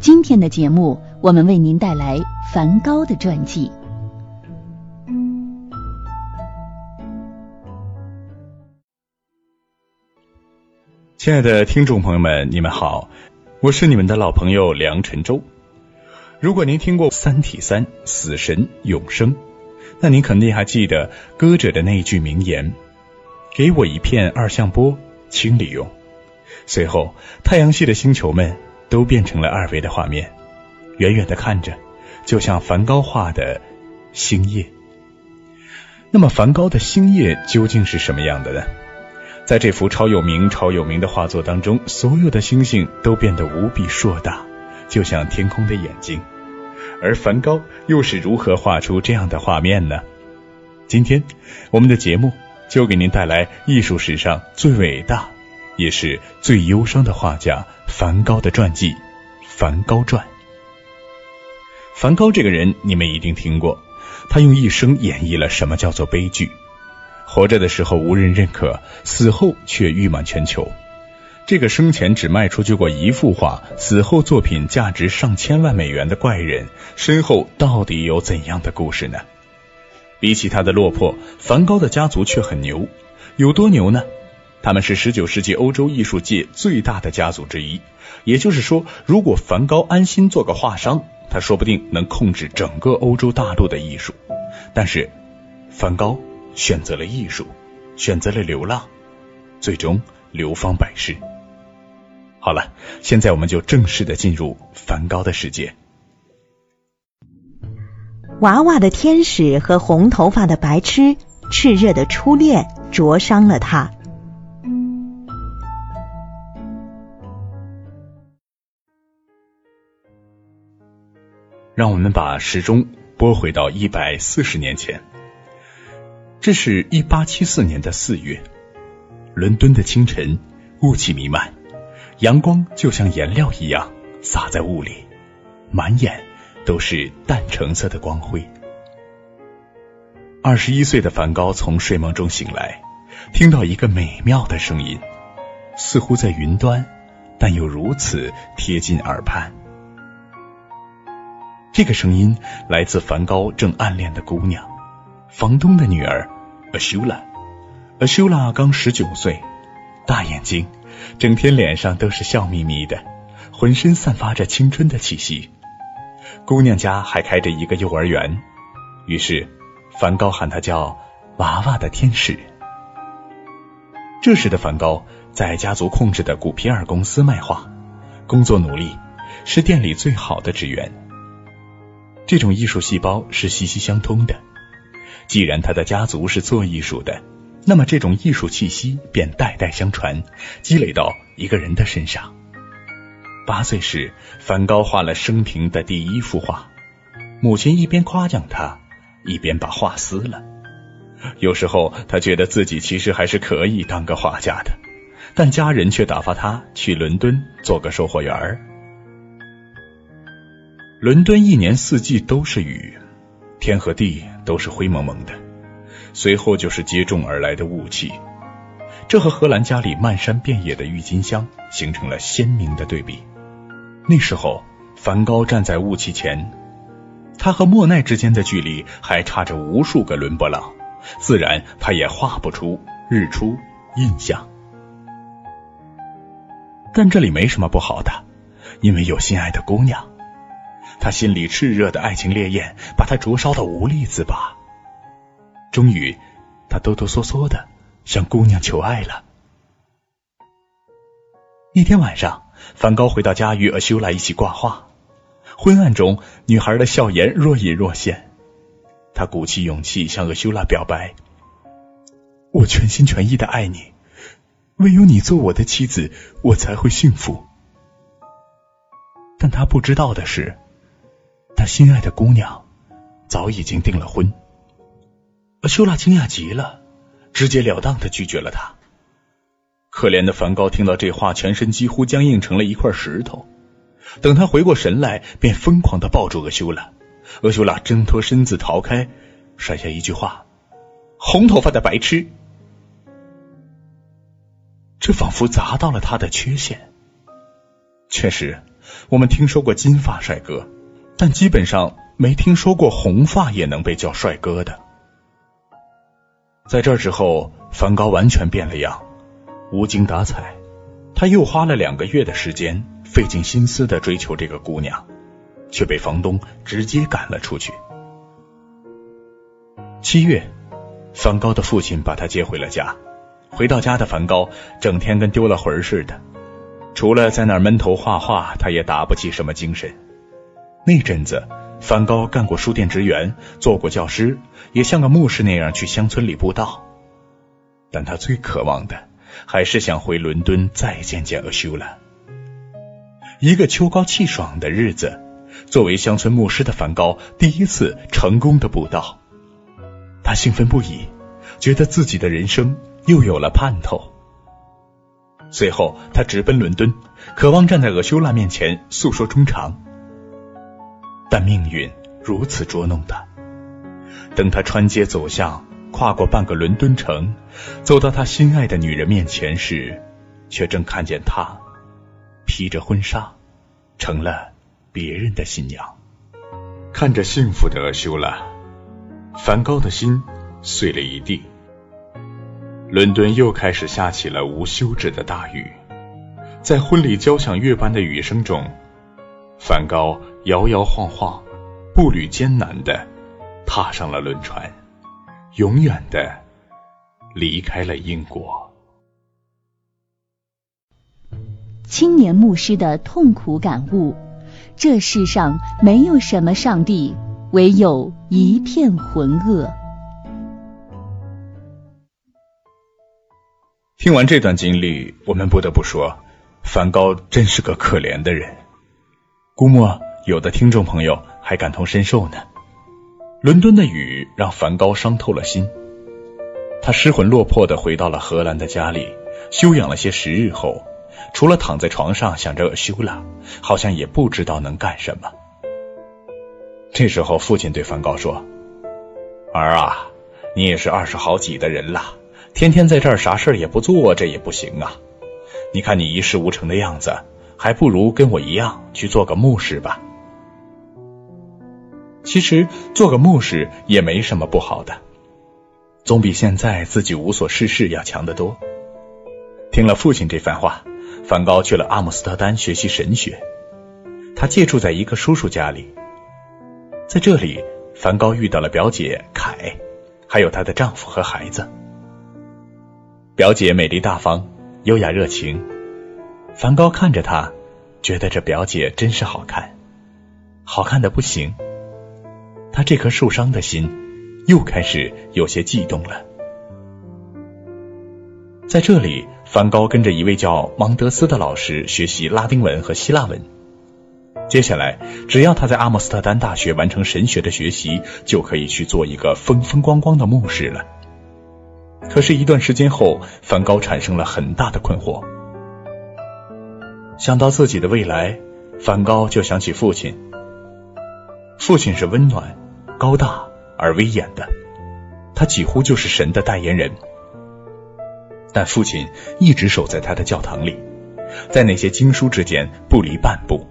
今天的节目，我们为您带来梵高的传记。亲爱的听众朋友们，你们好，我是你们的老朋友梁晨洲。如果您听过《三体三》死神永生，那您肯定还记得歌者的那句名言：“给我一片二向波，清理用。”随后，太阳系的星球们都变成了二维的画面，远远的看着，就像梵高画的星夜。那么，梵高的星夜究竟是什么样的呢？在这幅超有名、超有名的画作当中，所有的星星都变得无比硕大。就像天空的眼睛，而梵高又是如何画出这样的画面呢？今天我们的节目就给您带来艺术史上最伟大也是最忧伤的画家梵高的传记《梵高传》。梵高这个人你们一定听过，他用一生演绎了什么叫做悲剧，活着的时候无人认可，死后却誉满全球。这个生前只卖出去过一幅画，死后作品价值上千万美元的怪人，身后到底有怎样的故事呢？比起他的落魄，梵高的家族却很牛，有多牛呢？他们是十九世纪欧洲艺术界最大的家族之一。也就是说，如果梵高安心做个画商，他说不定能控制整个欧洲大陆的艺术。但是，梵高选择了艺术，选择了流浪，最终流芳百世。好了，现在我们就正式的进入梵高的世界。娃娃的天使和红头发的白痴，炽热的初恋灼伤了他。让我们把时钟拨回到一百四十年前，这是一八七四年的四月，伦敦的清晨，雾气弥漫。阳光就像颜料一样洒在雾里，满眼都是淡橙色的光辉。二十一岁的梵高从睡梦中醒来，听到一个美妙的声音，似乎在云端，但又如此贴近耳畔。这个声音来自梵高正暗恋的姑娘，房东的女儿阿修拉。阿修拉刚十九岁，大眼睛。整天脸上都是笑眯眯的，浑身散发着青春的气息。姑娘家还开着一个幼儿园，于是梵高喊她叫“娃娃的天使”。这时的梵高在家族控制的古皮尔公司卖画，工作努力，是店里最好的职员。这种艺术细胞是息息相通的，既然他的家族是做艺术的。那么，这种艺术气息便代代相传，积累到一个人的身上。八岁时，梵高画了生平的第一幅画，母亲一边夸奖他，一边把画撕了。有时候，他觉得自己其实还是可以当个画家的，但家人却打发他去伦敦做个售货员儿。伦敦一年四季都是雨，天和地都是灰蒙蒙的。随后就是接踵而来的雾气，这和荷兰家里漫山遍野的郁金香形成了鲜明的对比。那时候，梵高站在雾气前，他和莫奈之间的距离还差着无数个伦勃朗，自然他也画不出日出印象。但这里没什么不好的，因为有心爱的姑娘，他心里炽热的爱情烈焰把他灼烧的无力自拔。终于，他哆哆嗦嗦的向姑娘求爱了。一天晚上，梵高回到家与阿修拉一起挂画。昏暗中，女孩的笑颜若隐若现。他鼓起勇气向阿修拉表白：“我全心全意的爱你，唯有你做我的妻子，我才会幸福。”但他不知道的是，他心爱的姑娘早已经订了婚。阿修拉惊讶极了，直截了当的拒绝了他。可怜的梵高听到这话，全身几乎僵硬成了一块石头。等他回过神来，便疯狂的抱住阿修拉。阿修拉挣脱身子逃开，甩下一句话：“红头发的白痴。”这仿佛砸到了他的缺陷。确实，我们听说过金发帅哥，但基本上没听说过红发也能被叫帅哥的。在这之后，梵高完全变了样，无精打采。他又花了两个月的时间，费尽心思的追求这个姑娘，却被房东直接赶了出去。七月，梵高的父亲把他接回了家。回到家的梵高，整天跟丢了魂似的，除了在那儿闷头画画，他也打不起什么精神。那阵子，梵高干过书店职员，做过教师，也像个牧师那样去乡村里布道。但他最渴望的，还是想回伦敦再见见阿修拉。一个秋高气爽的日子，作为乡村牧师的梵高第一次成功的布道，他兴奋不已，觉得自己的人生。又有了盼头。随后，他直奔伦敦，渴望站在阿修拉面前诉说衷肠。但命运如此捉弄他。等他穿街走巷，跨过半个伦敦城，走到他心爱的女人面前时，却正看见她披着婚纱，成了别人的新娘。看着幸福的厄修拉，梵高的心碎了一地。伦敦又开始下起了无休止的大雨，在婚礼交响乐般的雨声中，梵高摇摇晃晃、步履艰难的踏上了轮船，永远的离开了英国。青年牧师的痛苦感悟：这世上没有什么上帝，唯有一片浑噩。听完这段经历，我们不得不说，梵高真是个可怜的人。估摸有的听众朋友还感同身受呢。伦敦的雨让梵高伤透了心，他失魂落魄的回到了荷兰的家里，休养了些时日后，除了躺在床上想着修拉，好像也不知道能干什么。这时候，父亲对梵高说：“儿啊，你也是二十好几的人了。”天天在这儿啥事儿也不做，这也不行啊！你看你一事无成的样子，还不如跟我一样去做个牧师吧。其实做个牧师也没什么不好的，总比现在自己无所事事要强得多。听了父亲这番话，梵高去了阿姆斯特丹学习神学。他借住在一个叔叔家里，在这里，梵高遇到了表姐凯，还有她的丈夫和孩子。表姐美丽大方、优雅热情，梵高看着她，觉得这表姐真是好看，好看的不行。他这颗受伤的心又开始有些悸动了。在这里，梵高跟着一位叫芒德斯的老师学习拉丁文和希腊文。接下来，只要他在阿姆斯特丹大学完成神学的学习，就可以去做一个风风光光的牧师了。可是，一段时间后，梵高产生了很大的困惑。想到自己的未来，梵高就想起父亲。父亲是温暖、高大而威严的，他几乎就是神的代言人。但父亲一直守在他的教堂里，在那些经书之间不离半步。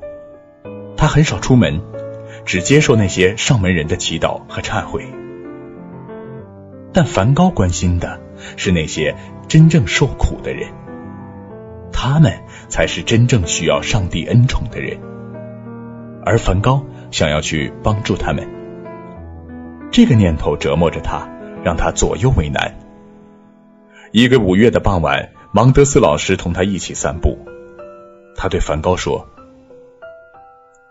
他很少出门，只接受那些上门人的祈祷和忏悔。但梵高关心的。是那些真正受苦的人，他们才是真正需要上帝恩宠的人，而梵高想要去帮助他们。这个念头折磨着他，让他左右为难。一个五月的傍晚，芒德斯老师同他一起散步，他对梵高说：“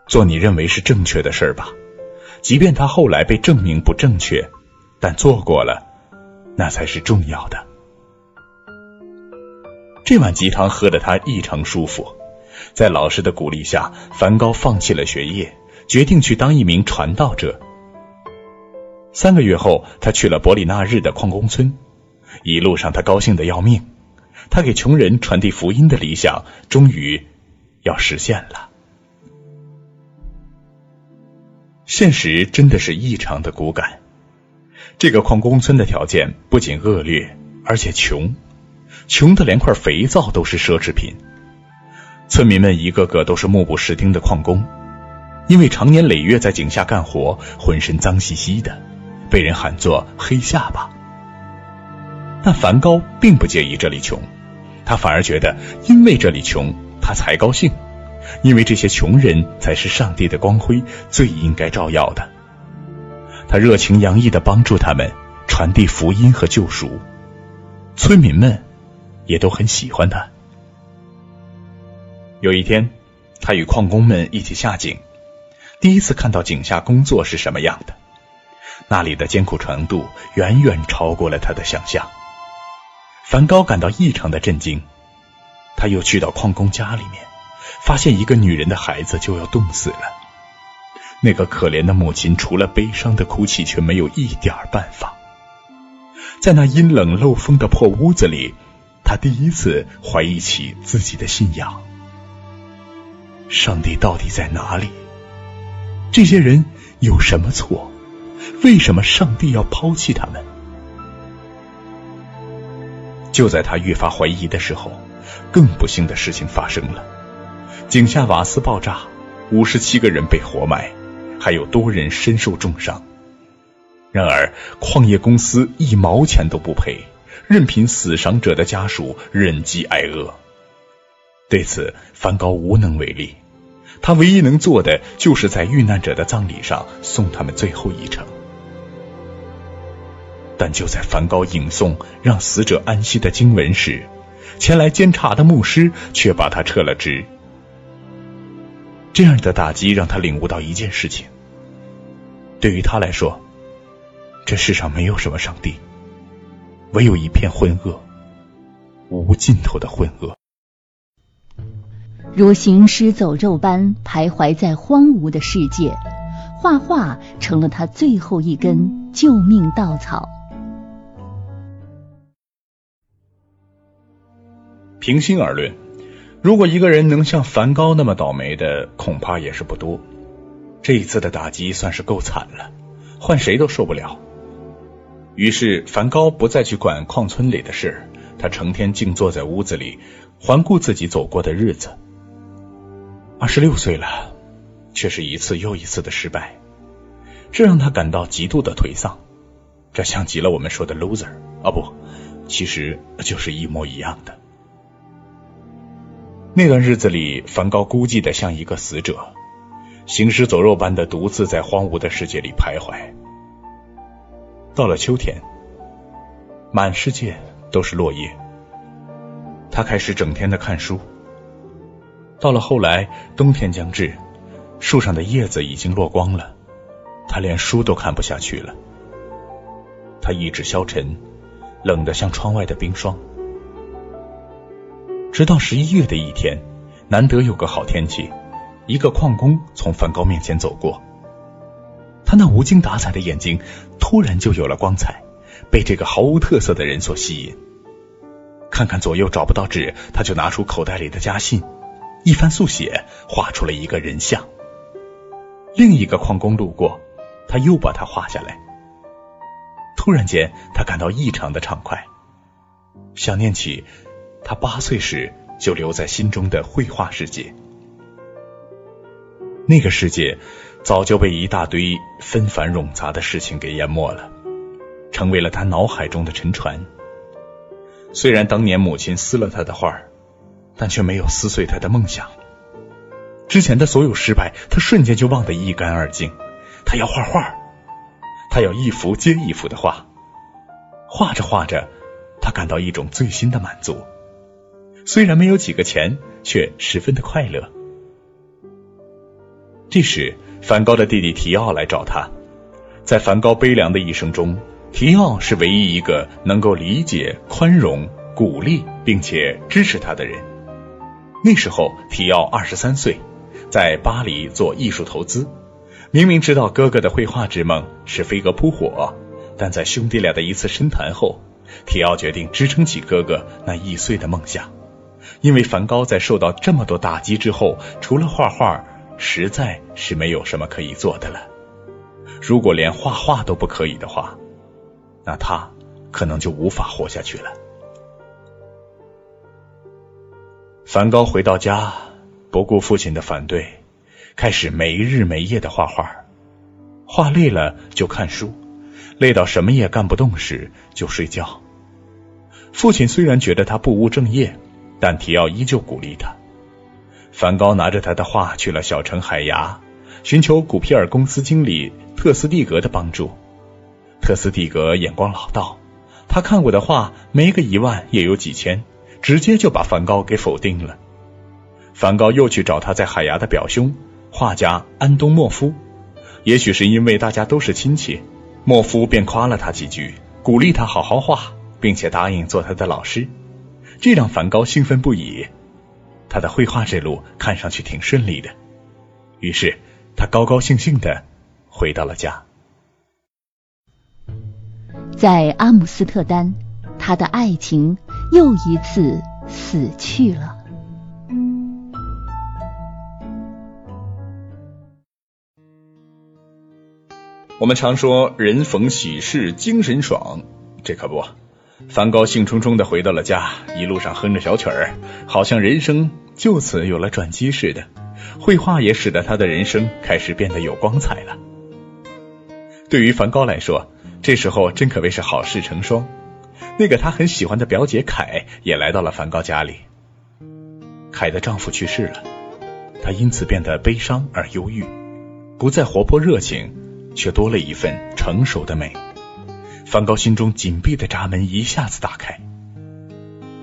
做你认为是正确的事儿吧，即便他后来被证明不正确，但做过了。”那才是重要的。这碗鸡汤喝得他异常舒服，在老师的鼓励下，梵高放弃了学业，决定去当一名传道者。三个月后，他去了伯里纳日的矿工村，一路上他高兴的要命，他给穷人传递福音的理想终于要实现了。现实真的是异常的骨感。这个矿工村的条件不仅恶劣，而且穷，穷的连块肥皂都是奢侈品。村民们一个个都是目不识丁的矿工，因为常年累月在井下干活，浑身脏兮兮的，被人喊作“黑下巴”。但梵高并不介意这里穷，他反而觉得，因为这里穷，他才高兴，因为这些穷人才是上帝的光辉，最应该照耀的。他热情洋溢的帮助他们，传递福音和救赎，村民们也都很喜欢他。有一天，他与矿工们一起下井，第一次看到井下工作是什么样的。那里的艰苦程度远远超过了他的想象。梵高感到异常的震惊。他又去到矿工家里面，发现一个女人的孩子就要冻死了。那个可怜的母亲除了悲伤的哭泣，却没有一点办法。在那阴冷漏风的破屋子里，他第一次怀疑起自己的信仰。上帝到底在哪里？这些人有什么错？为什么上帝要抛弃他们？就在他越发怀疑的时候，更不幸的事情发生了：井下瓦斯爆炸，五十七个人被活埋，还有多人身受重伤。然而，矿业公司一毛钱都不赔，任凭死伤者的家属忍饥挨饿。对此，梵高无能为力。他唯一能做的，就是在遇难者的葬礼上送他们最后一程。但就在梵高吟诵让死者安息的经文时，前来监察的牧师却把他撤了职。这样的打击让他领悟到一件事情：对于他来说，这世上没有什么上帝，唯有一片浑噩，无尽头的浑噩。如行尸走肉般徘徊在荒芜的世界，画画成了他最后一根救命稻草。平心而论，如果一个人能像梵高那么倒霉的，恐怕也是不多。这一次的打击算是够惨了，换谁都受不了。于是，梵高不再去管矿村里的事，他成天静坐在屋子里，环顾自己走过的日子。二十六岁了，却是一次又一次的失败，这让他感到极度的颓丧。这像极了我们说的 loser 啊，不，其实就是一模一样的。那段日子里，梵高孤寂的像一个死者，行尸走肉般的独自在荒芜的世界里徘徊。到了秋天，满世界都是落叶，他开始整天的看书。到了后来，冬天将至，树上的叶子已经落光了，他连书都看不下去了。他意志消沉，冷得像窗外的冰霜。直到十一月的一天，难得有个好天气，一个矿工从梵高面前走过，他那无精打采的眼睛突然就有了光彩，被这个毫无特色的人所吸引。看看左右找不到纸，他就拿出口袋里的家信。一番速写，画出了一个人像。另一个矿工路过，他又把它画下来。突然间，他感到异常的畅快，想念起他八岁时就留在心中的绘画世界。那个世界早就被一大堆纷繁冗杂的事情给淹没了，成为了他脑海中的沉船。虽然当年母亲撕了他的画但却没有撕碎他的梦想。之前的所有失败，他瞬间就忘得一干二净。他要画画，他要一幅接一幅的画。画着画着，他感到一种最新的满足。虽然没有几个钱，却十分的快乐。这时，梵高的弟弟提奥来找他。在梵高悲凉的一生中，提奥是唯一一个能够理解、宽容、鼓励并且支持他的人。那时候，提奥二十三岁，在巴黎做艺术投资。明明知道哥哥的绘画之梦是飞蛾扑火，但在兄弟俩的一次深谈后，提奥决定支撑起哥哥那易碎的梦想。因为梵高在受到这么多打击之后，除了画画，实在是没有什么可以做的了。如果连画画都不可以的话，那他可能就无法活下去了。梵高回到家，不顾父亲的反对，开始没日没夜的画画。画累了就看书，累到什么也干不动时就睡觉。父亲虽然觉得他不务正业，但提奥依旧鼓励他。梵高拿着他的画去了小城海牙，寻求古皮尔公司经理特斯蒂格的帮助。特斯蒂格眼光老道，他看过的画没个一万也有几千，直接就把梵高给否定了。梵高又去找他在海牙的表兄画家安东莫夫。也许是因为大家都是亲戚，莫夫便夸了他几句，鼓励他好好画，并且答应做他的老师，这让梵高兴奋不已。他的绘画之路看上去挺顺利的，于是他高高兴兴的回到了家。在阿姆斯特丹，他的爱情又一次死去了。我们常说人逢喜事精神爽，这可不。梵高兴冲冲的回到了家，一路上哼着小曲儿，好像人生就此有了转机似的。绘画也使得他的人生开始变得有光彩了。对于梵高来说，这时候真可谓是好事成双。那个他很喜欢的表姐凯也来到了梵高家里。凯的丈夫去世了，她因此变得悲伤而忧郁，不再活泼热情。却多了一份成熟的美。梵高心中紧闭的闸门一下子打开。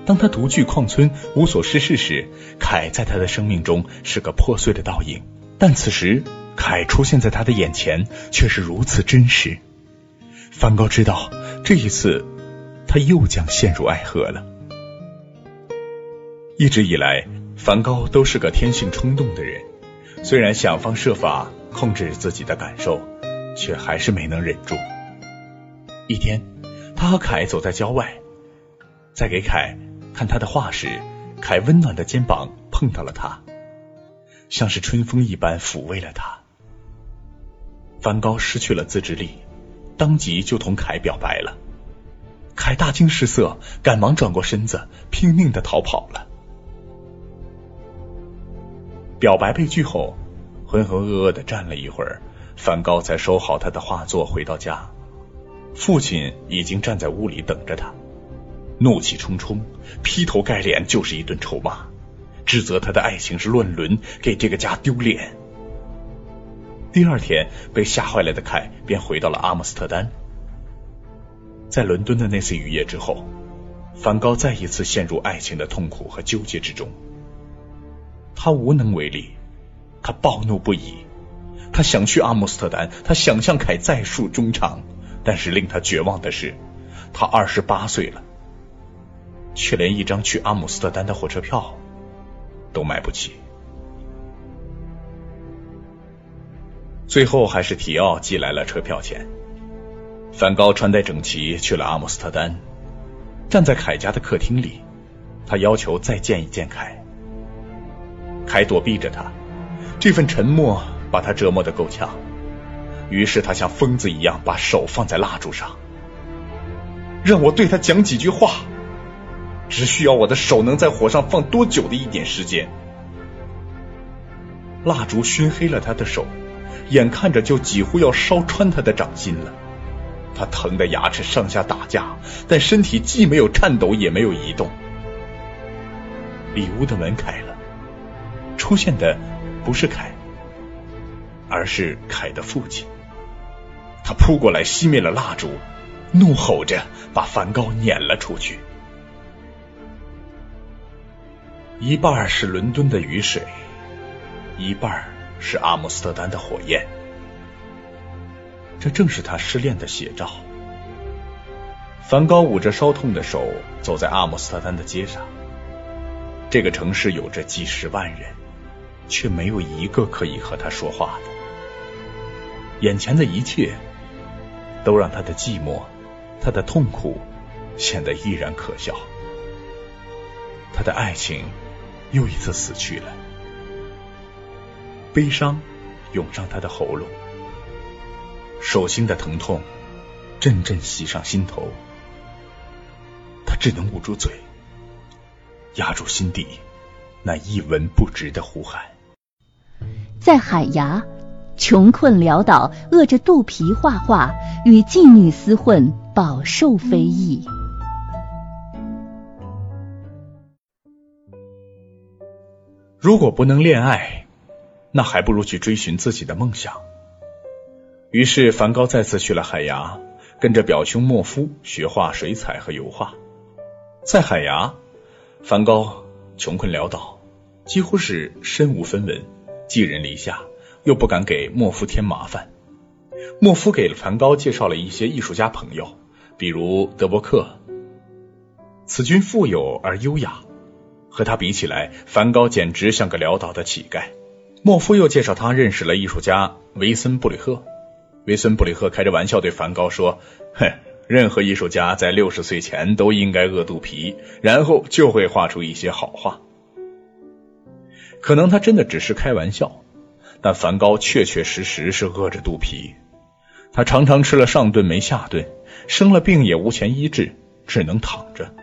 当他独居矿村无所事事时，凯在他的生命中是个破碎的倒影。但此时，凯出现在他的眼前，却是如此真实。梵高知道，这一次他又将陷入爱河了。一直以来，梵高都是个天性冲动的人，虽然想方设法控制自己的感受。却还是没能忍住。一天，他和凯走在郊外，在给凯看他的画时，凯温暖的肩膀碰到了他，像是春风一般抚慰了他。梵高失去了自制力，当即就同凯表白了。凯大惊失色，赶忙转过身子，拼命的逃跑了。表白被拒后，浑浑噩噩的站了一会儿。梵高才收好他的画作，回到家，父亲已经站在屋里等着他，怒气冲冲，劈头盖脸就是一顿臭骂，指责他的爱情是乱伦，给这个家丢脸。第二天，被吓坏了的凯便回到了阿姆斯特丹。在伦敦的那次雨夜之后，梵高再一次陷入爱情的痛苦和纠结之中，他无能为力，他暴怒不已。他想去阿姆斯特丹，他想向凯再述衷肠，但是令他绝望的是，他二十八岁了，却连一张去阿姆斯特丹的火车票都买不起。最后还是提奥寄来了车票钱。梵高穿戴整齐去了阿姆斯特丹，站在凯家的客厅里，他要求再见一见凯。凯躲避着他，这份沉默。把他折磨的够呛，于是他像疯子一样把手放在蜡烛上，让我对他讲几句话，只需要我的手能在火上放多久的一点时间。蜡烛熏黑了他的手，眼看着就几乎要烧穿他的掌心了，他疼得牙齿上下打架，但身体既没有颤抖也没有移动。里屋的门开了，出现的不是凯。而是凯的父亲，他扑过来熄灭了蜡烛，怒吼着把梵高撵了出去。一半是伦敦的雨水，一半是阿姆斯特丹的火焰，这正是他失恋的写照。梵高捂着烧痛的手走在阿姆斯特丹的街上，这个城市有着几十万人，却没有一个可以和他说话的。眼前的一切都让他的寂寞、他的痛苦显得依然可笑。他的爱情又一次死去了，悲伤涌上他的喉咙，手心的疼痛阵阵袭上心头。他只能捂住嘴，压住心底那一文不值的呼喊。在海牙，穷困潦倒，饿着肚皮画画，与妓女厮混，饱受非议。如果不能恋爱，那还不如去追寻自己的梦想。于是，梵高再次去了海牙，跟着表兄莫夫学画水彩和油画。在海牙，梵高穷困潦倒，几乎是身无分文，寄人篱下，又不敢给莫夫添麻烦。莫夫给了梵高介绍了一些艺术家朋友，比如德伯克。此君富有而优雅。和他比起来，梵高简直像个潦倒的乞丐。莫夫又介绍他认识了艺术家维森布里赫。维森布里赫开着玩笑对梵高说：“哼，任何艺术家在六十岁前都应该饿肚皮，然后就会画出一些好画。”可能他真的只是开玩笑，但梵高确确实实是饿着肚皮。他常常吃了上顿没下顿，生了病也无钱医治，只能躺着。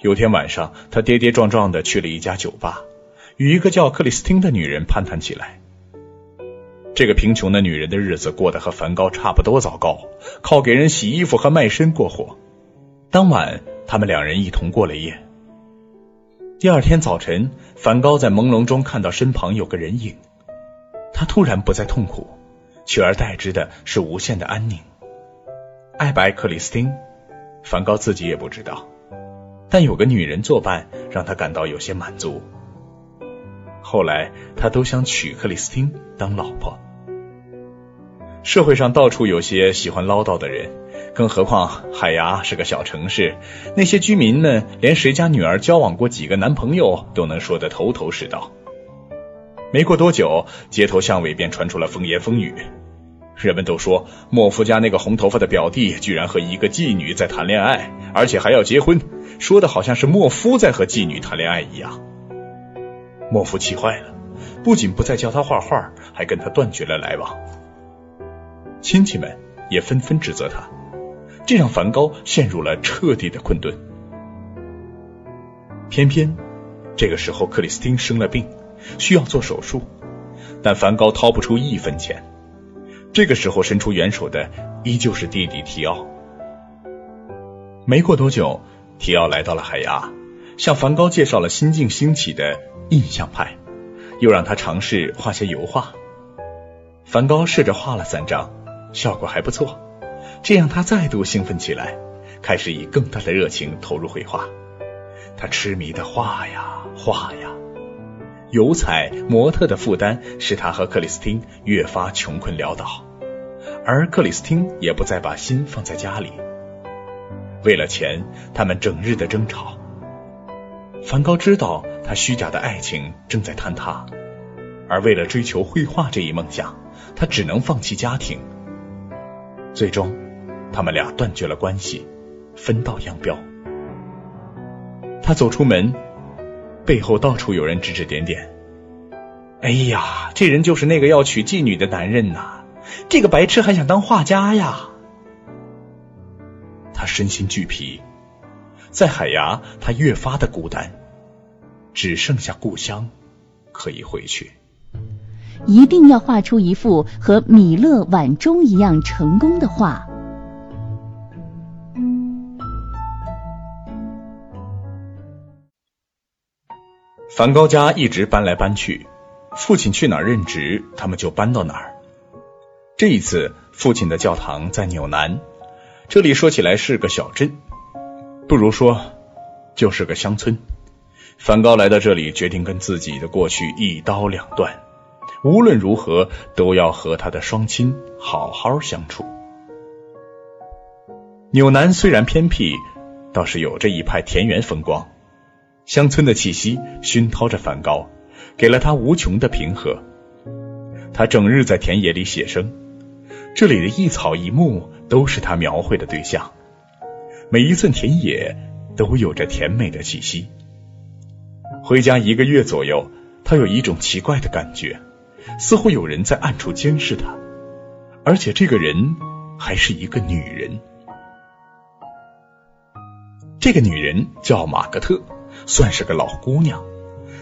有天晚上，他跌跌撞撞的去了一家酒吧，与一个叫克里斯汀的女人攀谈起来。这个贫穷的女人的日子过得和梵高差不多糟糕，靠给人洗衣服和卖身过活。当晚，他们两人一同过了夜。第二天早晨，梵高在朦胧中看到身旁有个人影，他突然不再痛苦，取而代之的是无限的安宁。爱不爱克里斯汀，梵高自己也不知道。但有个女人作伴，让他感到有些满足。后来，他都想娶克里斯汀当老婆。社会上到处有些喜欢唠叨的人，更何况海牙是个小城市，那些居民们连谁家女儿交往过几个男朋友都能说得头头是道。没过多久，街头巷尾便传出了风言风语。人们都说莫夫家那个红头发的表弟居然和一个妓女在谈恋爱，而且还要结婚，说的好像是莫夫在和妓女谈恋爱一样。莫夫气坏了，不仅不再教他画画，还跟他断绝了来往。亲戚们也纷纷指责他，这让梵高陷入了彻底的困顿。偏偏这个时候克里斯汀生了病，需要做手术，但梵高掏不出一分钱。这个时候伸出援手的依旧是弟弟提奥。没过多久，提奥来到了海牙，向梵高介绍了新晋兴起的印象派，又让他尝试画些油画。梵高试着画了三张，效果还不错，这让他再度兴奋起来，开始以更大的热情投入绘画。他痴迷的画呀画呀。油彩模特的负担使他和克里斯汀越发穷困潦倒，而克里斯汀也不再把心放在家里。为了钱，他们整日的争吵。梵高知道他虚假的爱情正在坍塌，而为了追求绘画这一梦想，他只能放弃家庭。最终，他们俩断绝了关系，分道扬镳。他走出门。背后到处有人指指点点。哎呀，这人就是那个要娶妓女的男人呐！这个白痴还想当画家呀！他身心俱疲，在海牙，他越发的孤单，只剩下故乡可以回去。一定要画出一幅和米勒、晚钟一样成功的画。梵高家一直搬来搬去，父亲去哪儿任职，他们就搬到哪儿。这一次，父亲的教堂在纽南，这里说起来是个小镇，不如说就是个乡村。梵高来到这里，决定跟自己的过去一刀两断，无论如何都要和他的双亲好好相处。纽南虽然偏僻，倒是有着一派田园风光。乡村的气息熏陶着梵高，给了他无穷的平和。他整日在田野里写生，这里的一草一木都是他描绘的对象，每一寸田野都有着甜美的气息。回家一个月左右，他有一种奇怪的感觉，似乎有人在暗处监视他，而且这个人还是一个女人。这个女人叫玛格特。算是个老姑娘，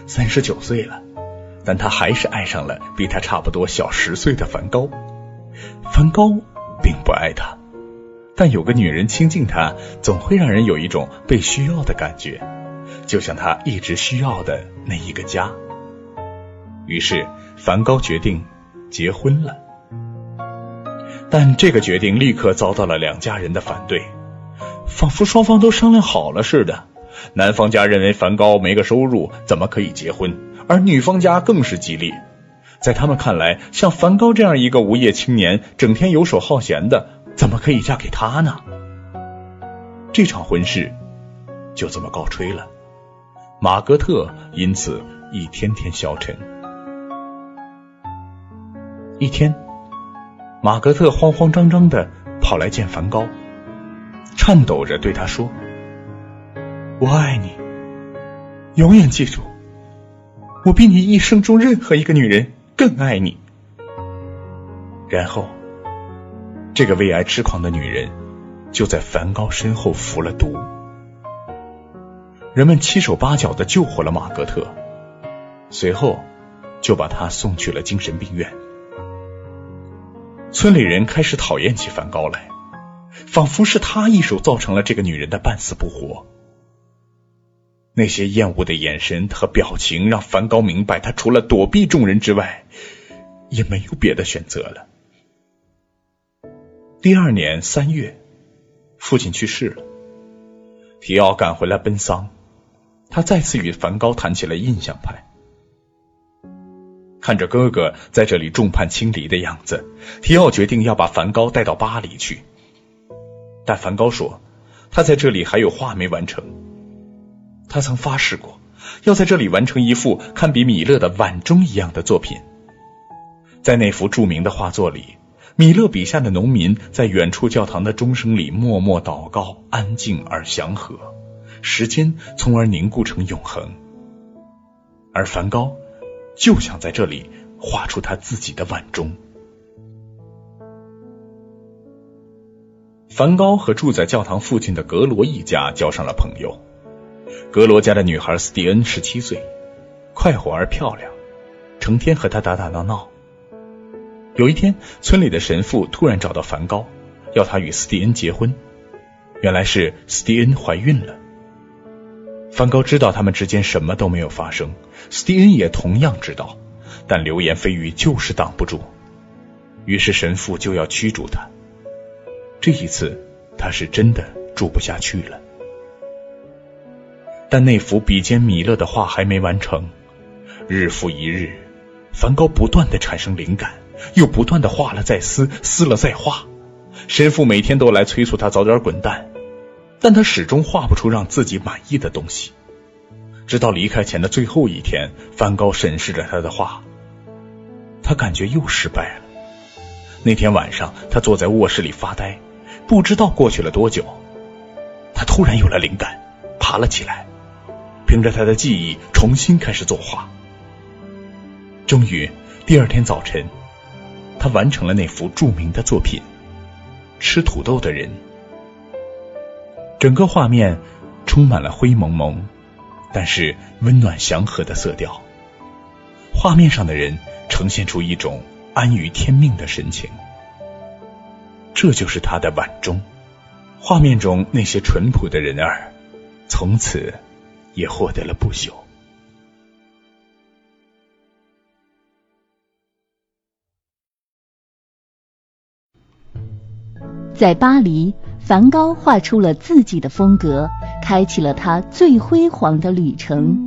三十九岁了，但她还是爱上了比她差不多小十岁的梵高。梵高并不爱她，但有个女人亲近他，总会让人有一种被需要的感觉，就像他一直需要的那一个家。于是，梵高决定结婚了。但这个决定立刻遭到了两家人的反对，仿佛双方都商量好了似的。男方家认为梵高没个收入，怎么可以结婚？而女方家更是激烈，在他们看来，像梵高这样一个无业青年，整天游手好闲的，怎么可以嫁给他呢？这场婚事就这么告吹了，马格特因此一天天消沉。一天，马格特慌慌张张的跑来见梵高，颤抖着对他说：“我爱你，永远记住，我比你一生中任何一个女人更爱你。”然后，这个为爱痴狂的女人就在梵高身后服了毒。人们七手八脚的救活了马格特，随后就把他送去了精神病院。村里人开始讨厌起梵高来，仿佛是他一手造成了这个女人的半死不活。那些厌恶的眼神和表情让梵高明白，他除了躲避众人之外，也没有别的选择了。第二年三月，父亲去世了，提奥赶回来奔丧，他再次与梵高谈起了印象派。看着哥哥在这里众叛亲离的样子，提奥决定要把梵高带到巴黎去。但梵高说，他在这里还有画没完成。他曾发誓过，要在这里完成一幅堪比米勒的《晚钟》一样的作品。在那幅著名的画作里，米勒笔下的农民在远处教堂的钟声里默默祷告，安静而祥和，时间从而凝固成永恒。而梵高。就想在这里画出他自己的碗钟。梵高和住在教堂附近的格罗一家交上了朋友。格罗家的女孩斯蒂恩十七岁，快活而漂亮，成天和他打打闹闹。有一天，村里的神父突然找到梵高，要他与斯蒂恩结婚。原来是斯蒂恩怀孕了。梵高知道他们之间什么都没有发生，斯蒂恩也同样知道，但流言蜚语就是挡不住，于是神父就要驱逐他。这一次他是真的住不下去了。但那幅比肩米勒的画还没完成，日复一日，梵高不断的产生灵感，又不断的画了再撕，撕了再画，神父每天都来催促他早点滚蛋。但他始终画不出让自己满意的东西，直到离开前的最后一天，梵高审视着他的画，他感觉又失败了。那天晚上，他坐在卧室里发呆，不知道过去了多久，他突然有了灵感，爬了起来，凭着他的记忆重新开始作画。终于，第二天早晨，他完成了那幅著名的作品《吃土豆的人》。整个画面充满了灰蒙蒙，但是温暖祥和的色调。画面上的人呈现出一种安于天命的神情，这就是他的晚钟。画面中那些淳朴的人儿，从此也获得了不朽。在巴黎。梵高画出了自己的风格，开启了他最辉煌的旅程。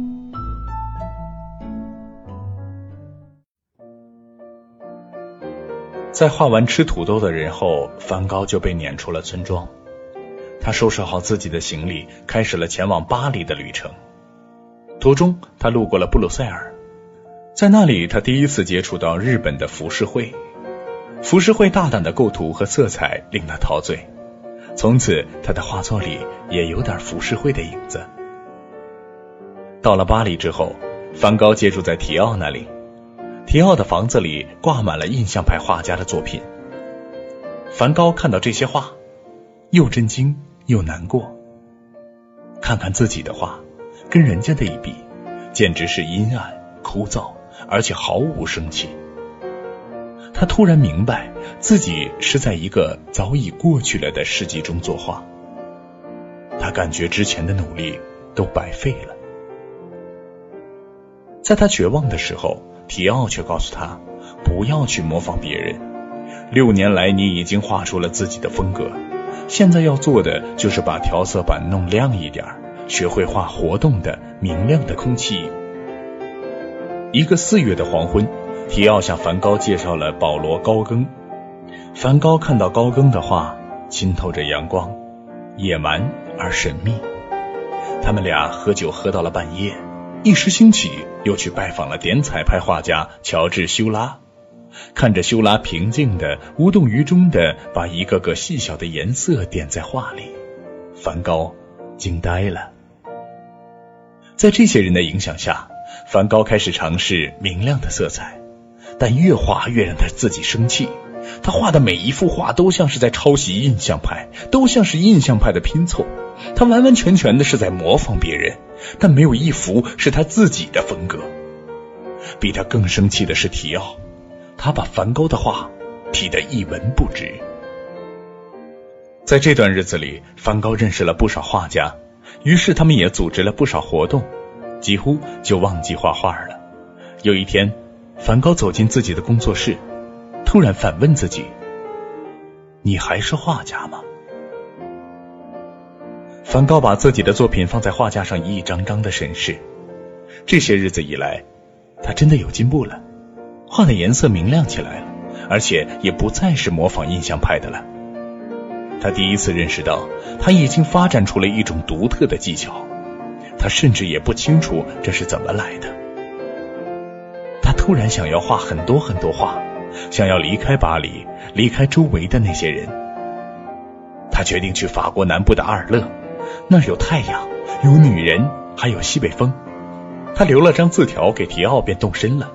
在画完吃土豆的人后，梵高就被撵出了村庄。他收拾好自己的行李，开始了前往巴黎的旅程。途中，他路过了布鲁塞尔，在那里，他第一次接触到日本的浮世绘。浮世绘大胆的构图和色彩令他陶醉。从此，他的画作里也有点浮世绘的影子。到了巴黎之后，梵高借住在提奥那里。提奥的房子里挂满了印象派画家的作品。梵高看到这些画，又震惊又难过。看看自己的画，跟人家的一比，简直是阴暗、枯燥，而且毫无生气。他突然明白，自己是在一个早已过去了的世纪中作画。他感觉之前的努力都白费了。在他绝望的时候，提奥却告诉他，不要去模仿别人。六年来，你已经画出了自己的风格，现在要做的就是把调色板弄亮一点，学会画活动的、明亮的空气。一个四月的黄昏，提奥向梵高介绍了保罗·高更。梵高看到高更的画，浸透着阳光，野蛮而神秘。他们俩喝酒喝到了半夜。一时兴起，又去拜访了点彩派画家乔治·修拉。看着修拉平静的、无动于衷的把一个个细小的颜色点在画里，梵高惊呆了。在这些人的影响下，梵高开始尝试明亮的色彩，但越画越让他自己生气。他画的每一幅画都像是在抄袭印象派，都像是印象派的拼凑。他完完全全的是在模仿别人，但没有一幅是他自己的风格。比他更生气的是提奥，他把梵高的画提得一文不值。在这段日子里，梵高认识了不少画家，于是他们也组织了不少活动，几乎就忘记画画了。有一天，梵高走进自己的工作室，突然反问自己：“你还是画家吗？”梵高把自己的作品放在画架上，一张张的审视。这些日子以来，他真的有进步了，画的颜色明亮起来了，而且也不再是模仿印象派的了。他第一次认识到，他已经发展出了一种独特的技巧。他甚至也不清楚这是怎么来的。突然想要画很多很多画，想要离开巴黎，离开周围的那些人。他决定去法国南部的阿尔勒。那儿有太阳，有女人，还有西北风。他留了张字条给提奥，便动身了。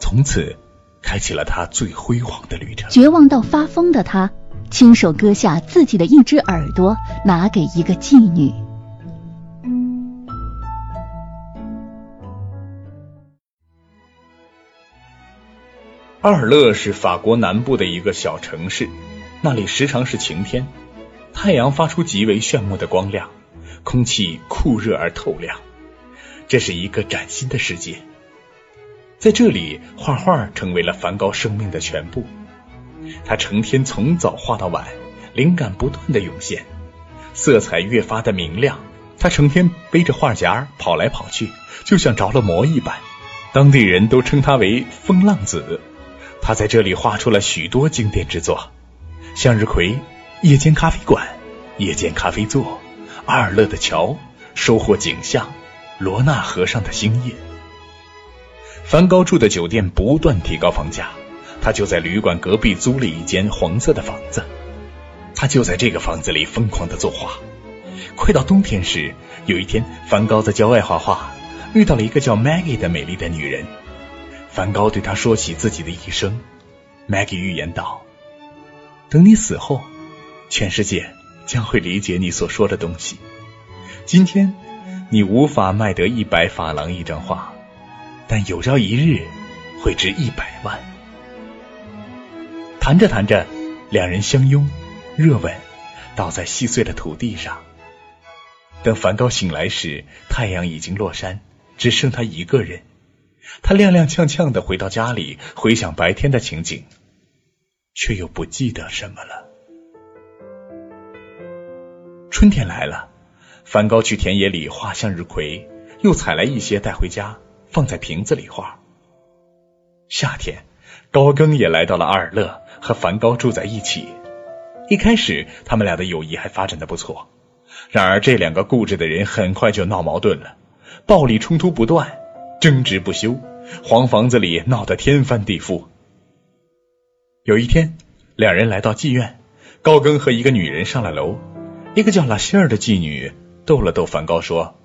从此，开启了他最辉煌的旅程。绝望到发疯的他，亲手割下自己的一只耳朵，拿给一个妓女。阿尔勒是法国南部的一个小城市，那里时常是晴天，太阳发出极为炫目的光亮。空气酷热而透亮，这是一个崭新的世界。在这里，画画成为了梵高生命的全部。他成天从早画到晚，灵感不断的涌现，色彩越发的明亮。他成天背着画夹跑来跑去，就像着了魔一般。当地人都称他为“风浪子”。他在这里画出了许多经典之作，《向日葵》《夜间咖啡馆》《夜间咖啡座》。阿尔勒的桥，收获景象，罗纳河上的星夜。梵高住的酒店不断提高房价，他就在旅馆隔壁租了一间黄色的房子。他就在这个房子里疯狂的作画。快到冬天时，有一天，梵高在郊外画画，遇到了一个叫 Maggie 的美丽的女人。梵高对他说起自己的一生。Maggie 预言道：“等你死后，全世界。”将会理解你所说的东西。今天你无法卖得一百法郎一张画，但有朝一日会值一百万。谈着谈着，两人相拥，热吻，倒在细碎的土地上。等梵高醒来时，太阳已经落山，只剩他一个人。他踉踉跄跄的回到家里，回想白天的情景，却又不记得什么了。春天来了，梵高去田野里画向日葵，又采来一些带回家，放在瓶子里画。夏天，高更也来到了阿尔勒，和梵高住在一起。一开始，他们俩的友谊还发展的不错。然而，这两个固执的人很快就闹矛盾了，暴力冲突不断，争执不休，黄房子里闹得天翻地覆。有一天，两人来到妓院，高更和一个女人上了楼。一个叫拉希尔的妓女逗了逗梵高，说：“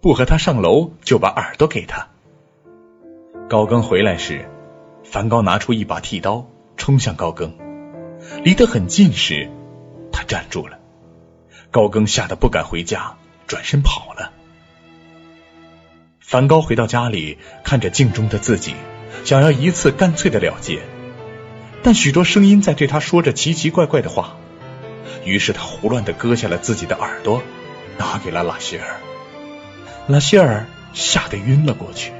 不和他上楼，就把耳朵给他。”高更回来时，梵高拿出一把剃刀，冲向高更。离得很近时，他站住了。高更吓得不敢回家，转身跑了。梵高回到家里，看着镜中的自己，想要一次干脆的了结，但许多声音在对他说着奇奇怪怪的话。于是他胡乱的割下了自己的耳朵，拿给了拉希尔。拉希尔吓得晕了过去。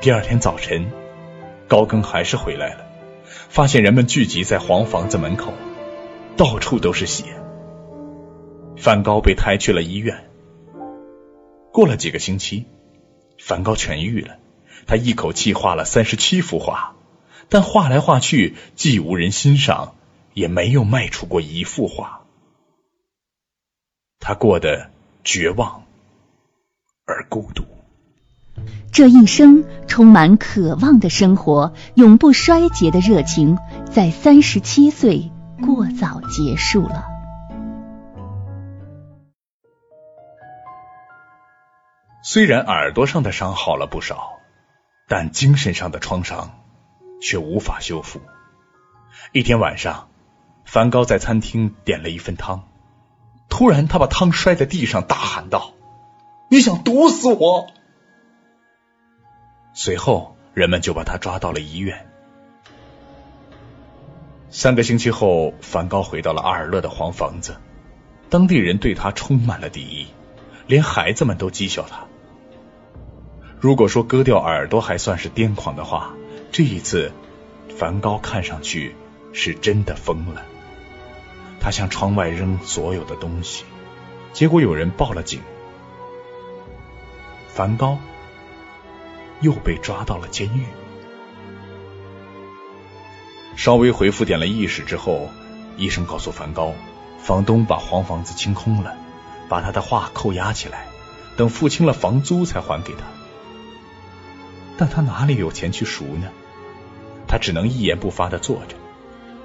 第二天早晨，高更还是回来了，发现人们聚集在黄房子门口，到处都是血。梵高被抬去了医院。过了几个星期，梵高痊愈了。他一口气画了三十七幅画，但画来画去，既无人欣赏，也没有卖出过一幅画。他过得绝望而孤独。这一生充满渴望的生活，永不衰竭的热情，在三十七岁过早结束了。虽然耳朵上的伤好了不少，但精神上的创伤却无法修复。一天晚上，梵高在餐厅点了一份汤，突然他把汤摔在地上，大喊道：“你想毒死我！”随后，人们就把他抓到了医院。三个星期后，梵高回到了阿尔勒的黄房子，当地人对他充满了敌意，连孩子们都讥笑他。如果说割掉耳朵还算是癫狂的话，这一次，梵高看上去是真的疯了。他向窗外扔所有的东西，结果有人报了警，梵高又被抓到了监狱。稍微恢复点了意识之后，医生告诉梵高，房东把黄房子清空了，把他的画扣押起来，等付清了房租才还给他。但他哪里有钱去赎呢？他只能一言不发的坐着。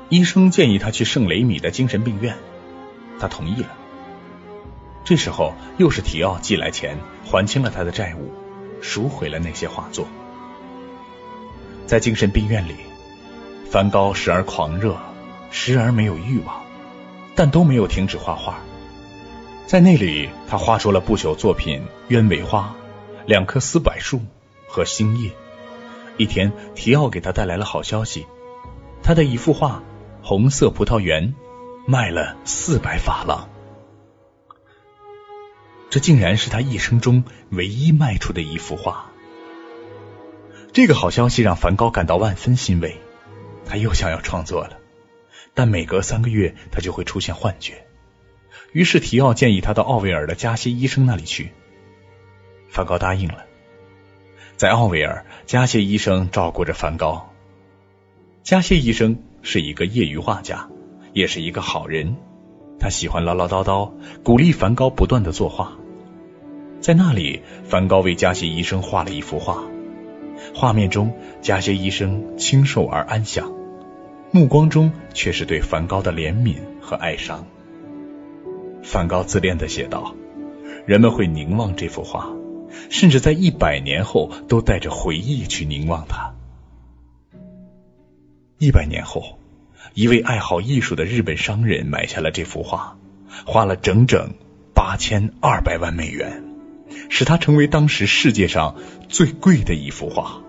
医生建议他去圣雷米的精神病院，他同意了。这时候又是提奥寄来钱，还清了他的债务，赎回了那些画作。在精神病院里，梵高时而狂热，时而没有欲望，但都没有停止画画。在那里，他画出了不朽作品《鸢尾花》、两棵丝柏树。和星夜。一天，提奥给他带来了好消息，他的一幅画《红色葡萄园》卖了四百法郎，这竟然是他一生中唯一卖出的一幅画。这个好消息让梵高感到万分欣慰，他又想要创作了，但每隔三个月他就会出现幻觉。于是提奥建议他到奥维尔的加西医生那里去，梵高答应了。在奥维尔，加谢医生照顾着梵高。加谢医生是一个业余画家，也是一个好人。他喜欢唠唠叨叨，鼓励梵高不断的作画。在那里，梵高为加谢医生画了一幅画，画面中加谢医生清瘦而安详，目光中却是对梵高的怜悯和哀伤。梵高自恋的写道：“人们会凝望这幅画。”甚至在一百年后，都带着回忆去凝望它。一百年后，一位爱好艺术的日本商人买下了这幅画，花了整整八千二百万美元，使它成为当时世界上最贵的一幅画。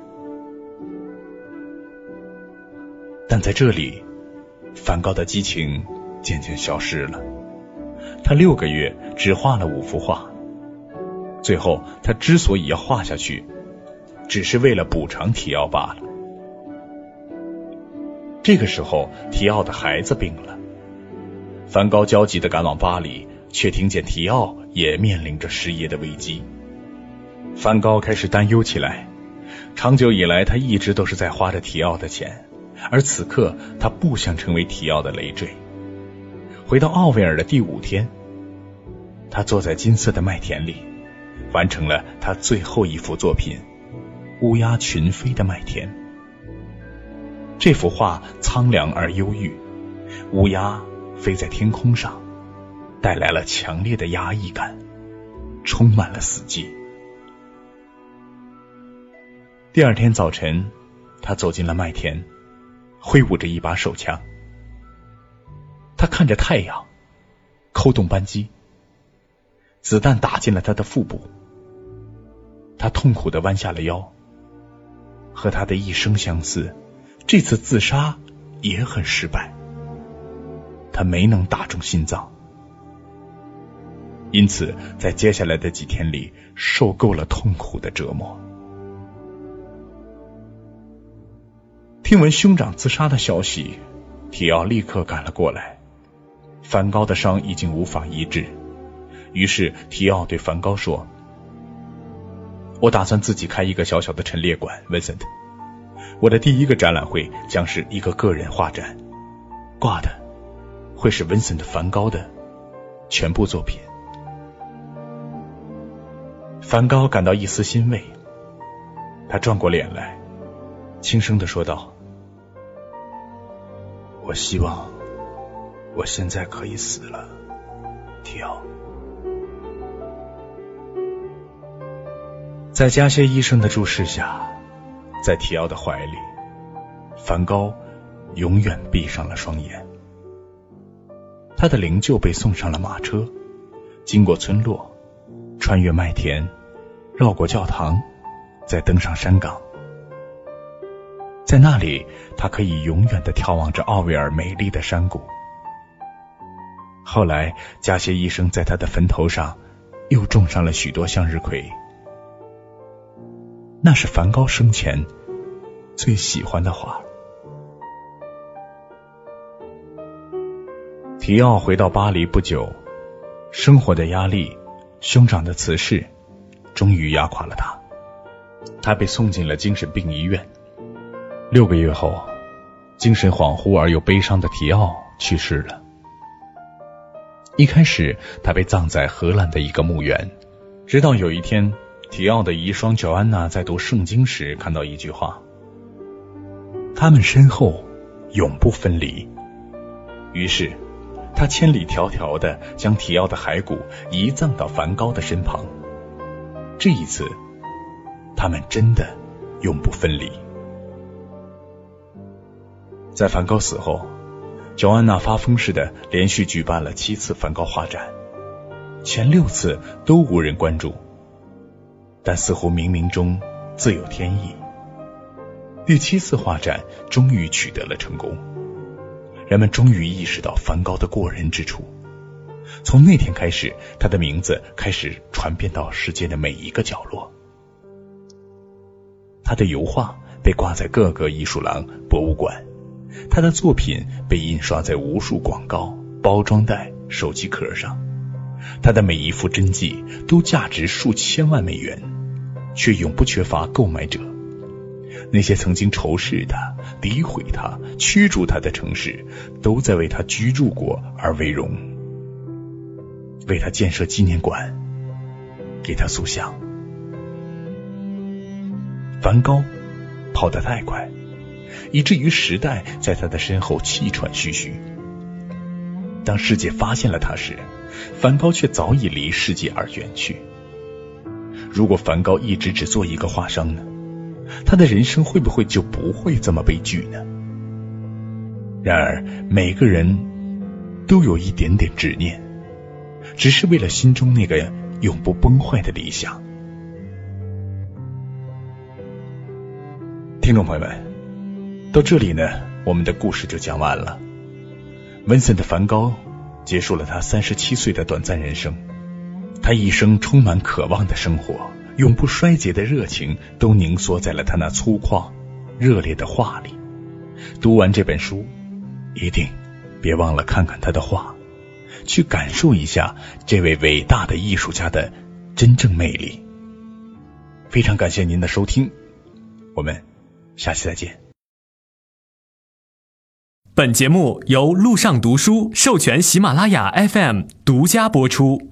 但在这里，梵高的激情渐渐消失了。他六个月只画了五幅画。最后，他之所以要画下去，只是为了补偿提奥罢了。这个时候，提奥的孩子病了，梵高焦急的赶往巴黎，却听见提奥也面临着失业的危机。梵高开始担忧起来。长久以来，他一直都是在花着提奥的钱，而此刻他不想成为提奥的累赘。回到奥维尔的第五天，他坐在金色的麦田里。完成了他最后一幅作品《乌鸦群飞的麦田》。这幅画苍凉而忧郁，乌鸦飞在天空上，带来了强烈的压抑感，充满了死寂。第二天早晨，他走进了麦田，挥舞着一把手枪。他看着太阳，扣动扳机。子弹打进了他的腹部，他痛苦的弯下了腰。和他的一生相似，这次自杀也很失败，他没能打中心脏，因此在接下来的几天里受够了痛苦的折磨。听闻兄长自杀的消息，提奥立刻赶了过来。梵高的伤已经无法医治，于是提奥对梵高说：“我打算自己开一个小小的陈列馆，Vincent。我的第一个展览会将是一个个人画展，挂的会是 Vincent 梵高的全部作品。”梵高感到一丝欣慰，他转过脸来，轻声的说道。我希望我现在可以死了，提奥。在加歇医生的注视下，在提奥的怀里，梵高永远闭上了双眼。他的灵柩被送上了马车，经过村落，穿越麦田，绕过教堂，再登上山岗。在那里，他可以永远的眺望着奥维尔美丽的山谷。后来，加歇医生在他的坟头上又种上了许多向日葵，那是梵高生前最喜欢的画。提奥回到巴黎不久，生活的压力、兄长的辞世，终于压垮了他，他被送进了精神病医院。六个月后，精神恍惚而又悲伤的提奥去世了。一开始，他被葬在荷兰的一个墓园。直到有一天，提奥的遗孀乔安娜在读圣经时看到一句话：“他们身后永不分离。”于是，他千里迢迢的将提奥的骸骨移葬到梵高的身旁。这一次，他们真的永不分离。在梵高死后，乔安娜发疯似的连续举办了七次梵高画展，前六次都无人关注，但似乎冥冥中自有天意。第七次画展终于取得了成功，人们终于意识到梵高的过人之处。从那天开始，他的名字开始传遍到世界的每一个角落，他的油画被挂在各个艺术廊、博物馆。他的作品被印刷在无数广告、包装袋、手机壳上，他的每一幅真迹都价值数千万美元，却永不缺乏购买者。那些曾经仇视他、诋毁他、驱逐他的城市，都在为他居住过而为荣，为他建设纪念馆，给他塑像。梵高跑得太快。以至于时代在他的身后气喘吁吁。当世界发现了他时，梵高却早已离世界而远去。如果梵高一直只做一个画商呢？他的人生会不会就不会这么悲剧呢？然而，每个人都有一点点执念，只是为了心中那个永不崩坏的理想。听众朋友们。到这里呢，我们的故事就讲完了。文森的·梵高结束了他三十七岁的短暂人生，他一生充满渴望的生活，永不衰竭的热情，都凝缩在了他那粗犷、热烈的画里。读完这本书，一定别忘了看看他的画，去感受一下这位伟大的艺术家的真正魅力。非常感谢您的收听，我们下期再见。本节目由路上读书授权喜马拉雅 FM 独家播出。